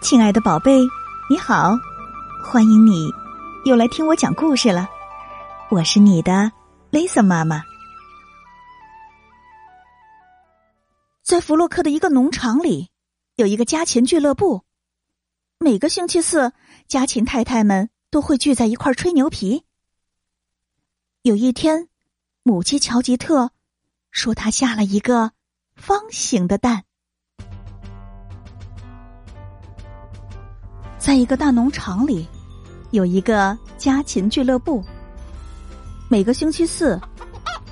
亲爱的宝贝，你好，欢迎你又来听我讲故事了。我是你的 Lisa 妈妈。在弗洛克的一个农场里，有一个家禽俱乐部。每个星期四，家禽太太们都会聚在一块吹牛皮。有一天，母鸡乔吉特说，它下了一个方形的蛋。在一个大农场里，有一个家禽俱乐部。每个星期四，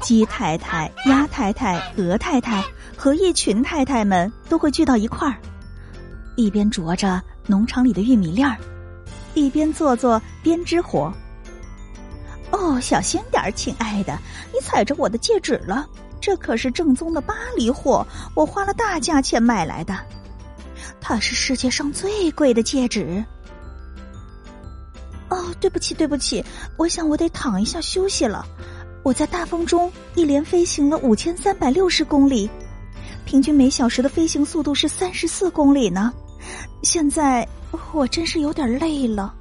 鸡太太、鸭太太、鹅太太和一群太太们都会聚到一块儿，一边啄着农场里的玉米粒儿，一边做做编织活。哦，小心点儿，亲爱的，你踩着我的戒指了。这可是正宗的巴黎货，我花了大价钱买来的。它是世界上最贵的戒指。对不起，对不起，我想我得躺一下休息了。我在大风中一连飞行了五千三百六十公里，平均每小时的飞行速度是三十四公里呢。现在我真是有点累了。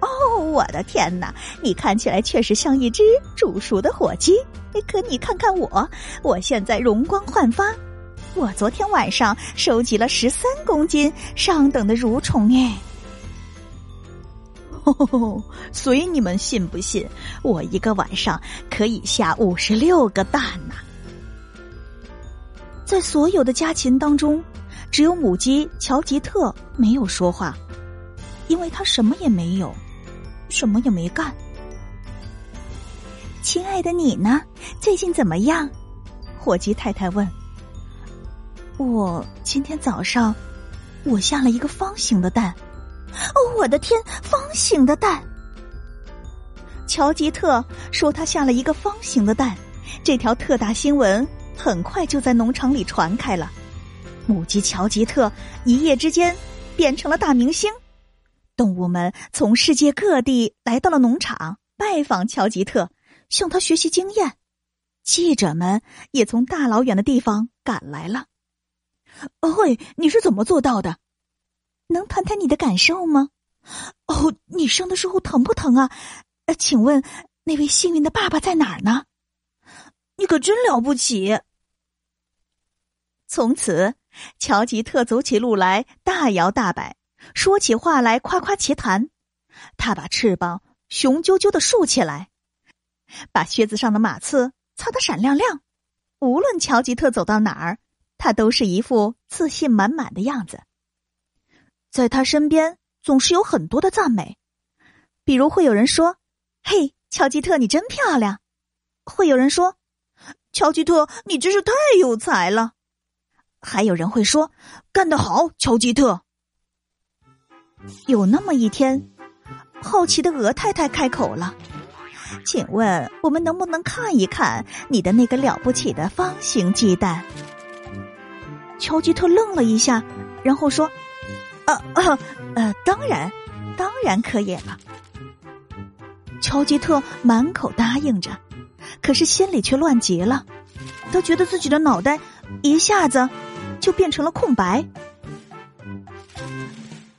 哦，我的天哪！你看起来确实像一只煮熟的火鸡，可你看看我，我现在容光焕发。我昨天晚上收集了十三公斤上等的蠕虫，哎，所以你们信不信？我一个晚上可以下五十六个蛋呢！在所有的家禽当中，只有母鸡乔吉特没有说话，因为他什么也没有，什么也没干。亲爱的你呢？最近怎么样？火鸡太太问。我今天早上，我下了一个方形的蛋。哦，我的天，方形的蛋！乔吉特说他下了一个方形的蛋。这条特大新闻很快就在农场里传开了。母鸡乔吉特一夜之间变成了大明星。动物们从世界各地来到了农场拜访乔吉特，向他学习经验。记者们也从大老远的地方赶来了。哦喂，你是怎么做到的？能谈谈你的感受吗？哦，你生的时候疼不疼啊？呃，请问那位幸运的爸爸在哪儿呢？你可真了不起！从此，乔吉特走起路来大摇大摆，说起话来夸夸其谈。他把翅膀雄赳赳的竖起来，把靴子上的马刺擦得闪亮亮。无论乔吉特走到哪儿。他都是一副自信满满的样子，在他身边总是有很多的赞美，比如会有人说：“嘿，乔吉特，你真漂亮。”会有人说：“乔吉特，你真是太有才了。”还有人会说：“干得好，乔吉特。”有那么一天，好奇的鹅太太开口了：“请问，我们能不能看一看你的那个了不起的方形鸡蛋？”乔吉特愣了一下，然后说：“啊呃，当然，当然可以了。”乔吉特满口答应着，可是心里却乱极了。他觉得自己的脑袋一下子就变成了空白。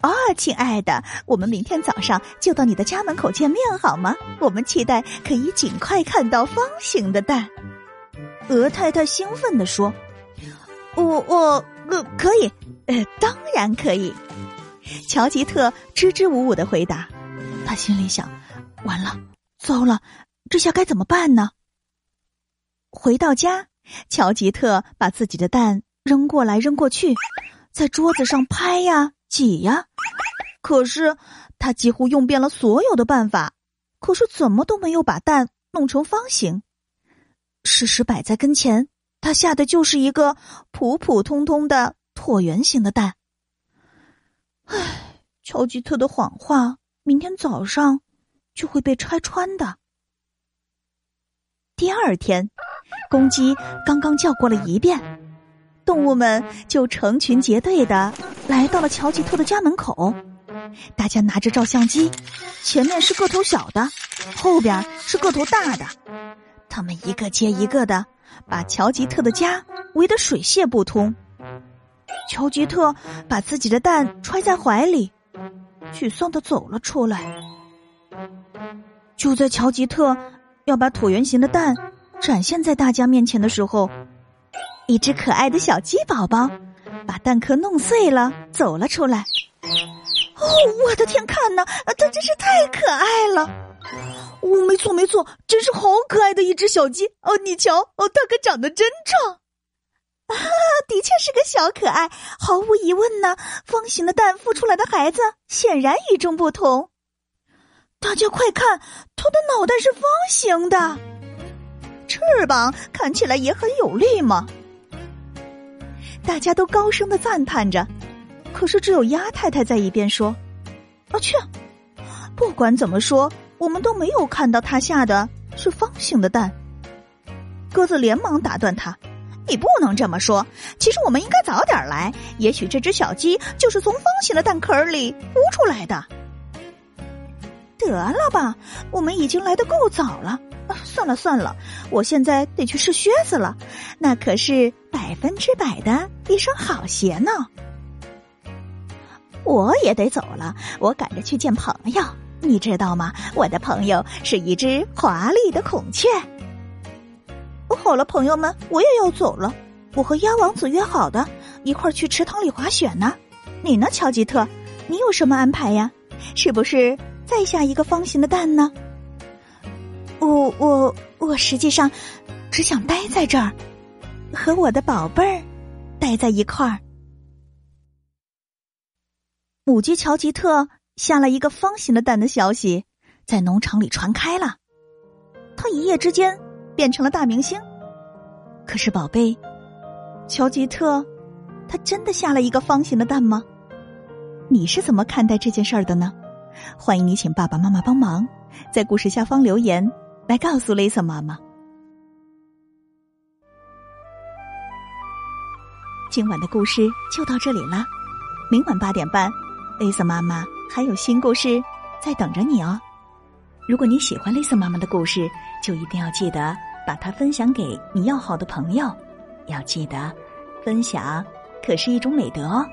啊，亲爱的，我们明天早上就到你的家门口见面好吗？我们期待可以尽快看到方形的蛋。鹅太太兴奋地说。我我呃可以，呃当然可以。乔吉特支支吾吾的回答，他心里想：完了，糟了，这下该怎么办呢？回到家，乔吉特把自己的蛋扔过来扔过去，在桌子上拍呀挤呀，可是他几乎用遍了所有的办法，可是怎么都没有把蛋弄成方形。事实摆在跟前。他下的就是一个普普通通的椭圆形的蛋。唉，乔吉特的谎话，明天早上就会被拆穿的。第二天，公鸡刚刚叫过了一遍，动物们就成群结队的来到了乔吉特的家门口。大家拿着照相机，前面是个头小的，后边是个头大的，他们一个接一个的。把乔吉特的家围得水泄不通。乔吉特把自己的蛋揣在怀里，沮丧的走了出来。就在乔吉特要把椭圆形的蛋展现在大家面前的时候，一只可爱的小鸡宝宝把蛋壳弄碎了，走了出来。哦，我的天，看呐，它真是太可爱了！哦，没错没错，真是好可爱的一只小鸡哦！你瞧，哦，它可长得真壮啊！的确是个小可爱，毫无疑问呢。方形的蛋孵出来的孩子显然与众不同。大家快看，它的脑袋是方形的，翅膀看起来也很有力嘛。大家都高声的赞叹着，可是只有鸭太太在一边说：“啊去，不管怎么说。”我们都没有看到他下的是方形的蛋。鸽子连忙打断他：“你不能这么说。其实我们应该早点来，也许这只小鸡就是从方形的蛋壳里孵出来的。”得了吧，我们已经来的够早了。算了算了，我现在得去试靴子了，那可是百分之百的一双好鞋呢。我也得走了，我赶着去见朋友。你知道吗？我的朋友是一只华丽的孔雀。哦好了，朋友们，我也要走了。我和鸭王子约好的，一块儿去池塘里滑雪呢。你呢，乔吉特？你有什么安排呀？是不是再下一个方形的蛋呢？我我我实际上只想待在这儿，和我的宝贝儿待在一块儿。母鸡乔吉特。下了一个方形的蛋的消息，在农场里传开了。他一夜之间变成了大明星。可是，宝贝，乔吉特，他真的下了一个方形的蛋吗？你是怎么看待这件事儿的呢？欢迎你请爸爸妈妈帮忙，在故事下方留言来告诉 Lisa 妈妈。今晚的故事就到这里了，明晚八点半，Lisa 妈妈。还有新故事在等着你哦！如果你喜欢雷森妈妈的故事，就一定要记得把它分享给你要好的朋友。要记得，分享可是一种美德哦。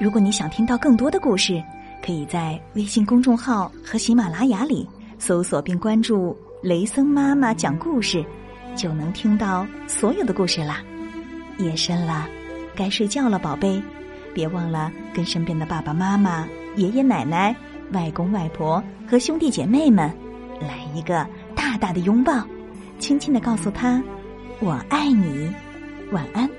如果你想听到更多的故事，可以在微信公众号和喜马拉雅里搜索并关注“雷森妈妈讲故事”，就能听到所有的故事啦。夜深了，该睡觉了，宝贝，别忘了跟身边的爸爸妈妈。爷爷奶奶、外公外婆和兄弟姐妹们，来一个大大的拥抱，轻轻的告诉他：“我爱你，晚安。”